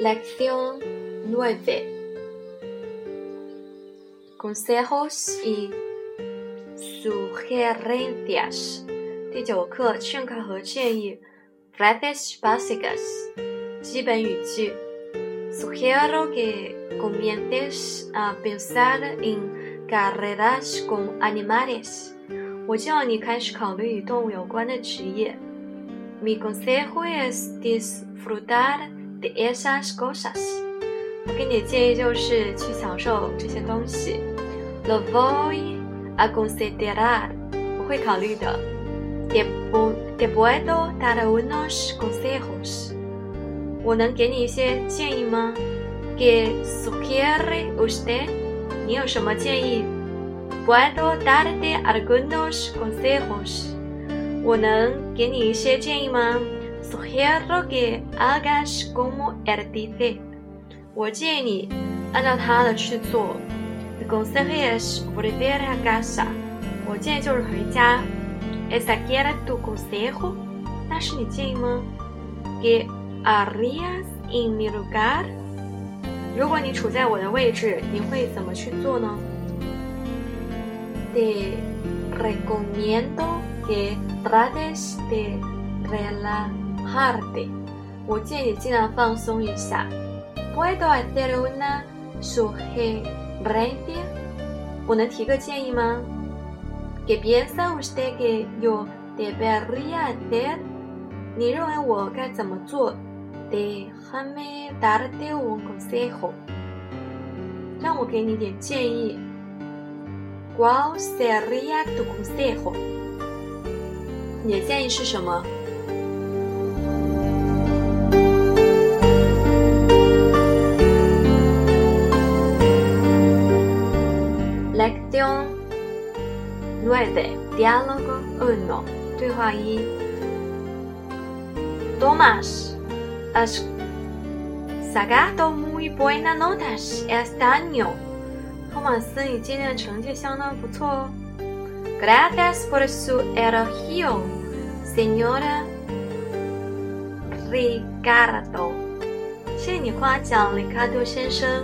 Lección 9. Consejos y sugerencias. 第九课劝告和建议 Frases básicas. 基本语句 Sugiero que comiences a pensar en carreras con animales. 我希望你开始考虑与动物有关的职业。Mi consejo es disfrutar de esas cosas。我给你的建议就是去享受这些东西。Lo voy a considerar。我会考虑的。Te te puedo dar unos consejos。我能给你一些建议吗？¿Qué sugiere usted？你有什么建议？Puedo darte algunos consejos。我能给你一些建议吗 ？Sugiero que hagas como él dice。我建议你按照他的去做。Mi consejo es volver a casa。我建议就是回家。¿Esa quiere tu consejo？那是你建议吗？¿Qué harías en mi lugar？如果你处在我的位置，你会怎么去做呢？Te recomiendo que trates de relajarte。harde，我建议尽量放松一下。Puedo hacer una sugerencia？我能提个建议吗？¿Qué piensa usted que yo debería hacer？你认为我该怎么做？Déjame darte un consejo。让我给你点建议。¿Cuál sería tu consejo？你的建议是什么 ？Lección 9. Diálogo 1. 对话一 Tomás, has sacado muy buenas notas este año. 托马斯，你今年的成绩相当不错哦。Gracias por su elogio, señora Ricardo. 谢谢你夸奖，里卡多先生。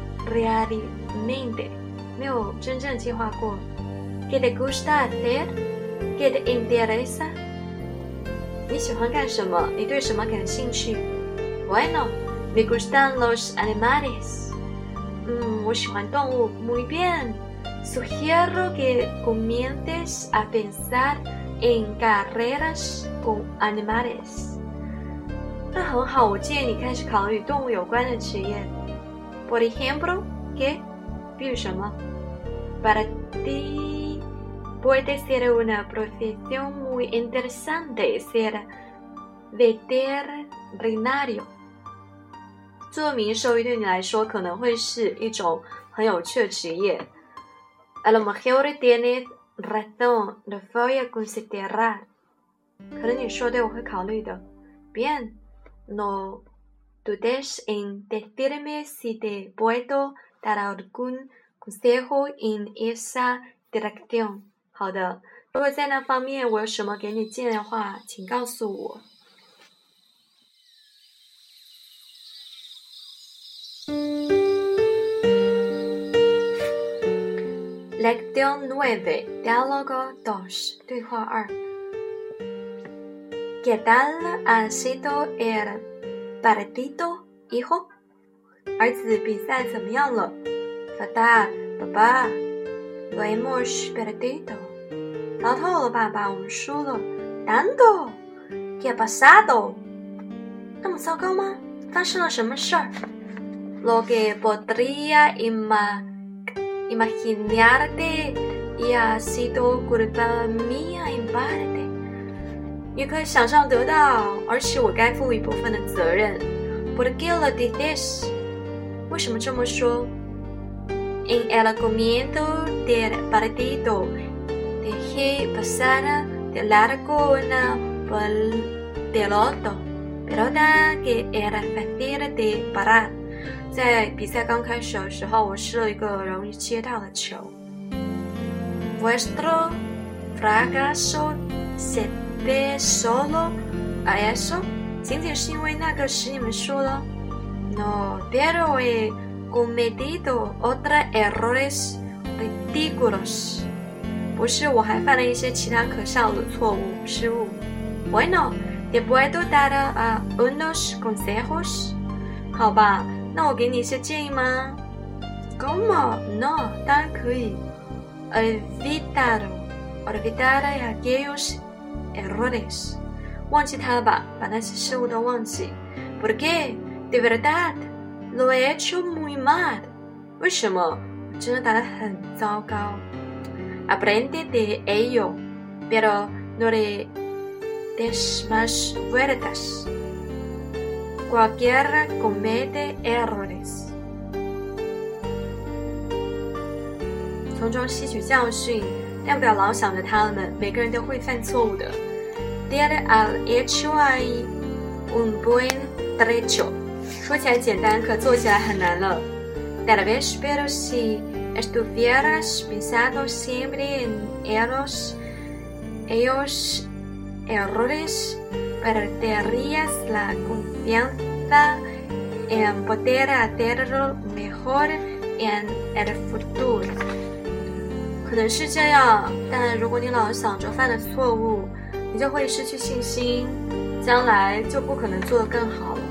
欢干什么？你对什么感兴趣？Bueno, me gustan los animales. 嗯，我喜欢动物。Muy bien. Sugiero que comiences a pensar en carreras con animales. 那很好，我建议你开始考虑与动物有关的职业。 por ejemplo, ¿qué? Para ti puede ser una profesión muy interesante ser veterinario. 做名兽医对你来说可能会是一种很有趣的职业。A lo mejor tienes razón, lo voy a considerar. 可能你说对，我会考虑的。Bien, no dudes en decirme si te puedo dar algún consejo en esa dirección。好的，如果在那方面我有什么给你建议的话，请告诉我。Lección nueve, diálogo dos，对话二。¿Qué tal ha sido el partido, hijo？儿子，比赛怎么样了？Fatal，爸爸。Lo hemos perdido。糟透了，爸爸，我们输了。Tanto，¿qué pasado？那么糟糕吗？发生了什么事儿？Lo que podría imaginarte y ha sido culpa mía en parte。你可以想象得到，而且我该负一部分的责任。¿Por qué lo dices? 为什么这么说？En el comienzo del partido dejé pasar de largo una pelota, pelota que era fácil de parar。在比赛刚开始的时候，我失了一个容易接到的球。Vuestro fracaso se debe solo a eso？仅仅是因为那个使你们输了？No, pero he cometido otros errores ridículos。不是，我还犯了一些其他可笑的错误失误。Bueno, te puedo dar a unos consejos？好吧。那我给你一些建议吗？¿Cómo? No，当然可以。Olvidar, olvidar aquellos errores，忘记它吧，把那些失误都忘记。¿Por qué? De verdad, lo he hecho muy mal。为什么？真的打得很糟糕。Aprende de ello, pero no le des más vueltas。Cualquiera comete errores。从中吸取教训， 但不要老想着他们。每个人都会犯错误的。Dar al hecho hay un buen trecho。说起来简单，可做起来很难了。Tal vez, pero si estuvieras pensando siempre en ellos, ellos errores. perderías la confianza en poder hacerlo mejor en el futuro。 可能是这样，但如果你老想着犯的错误，你就会失去信心，将来就不可能做得更好了。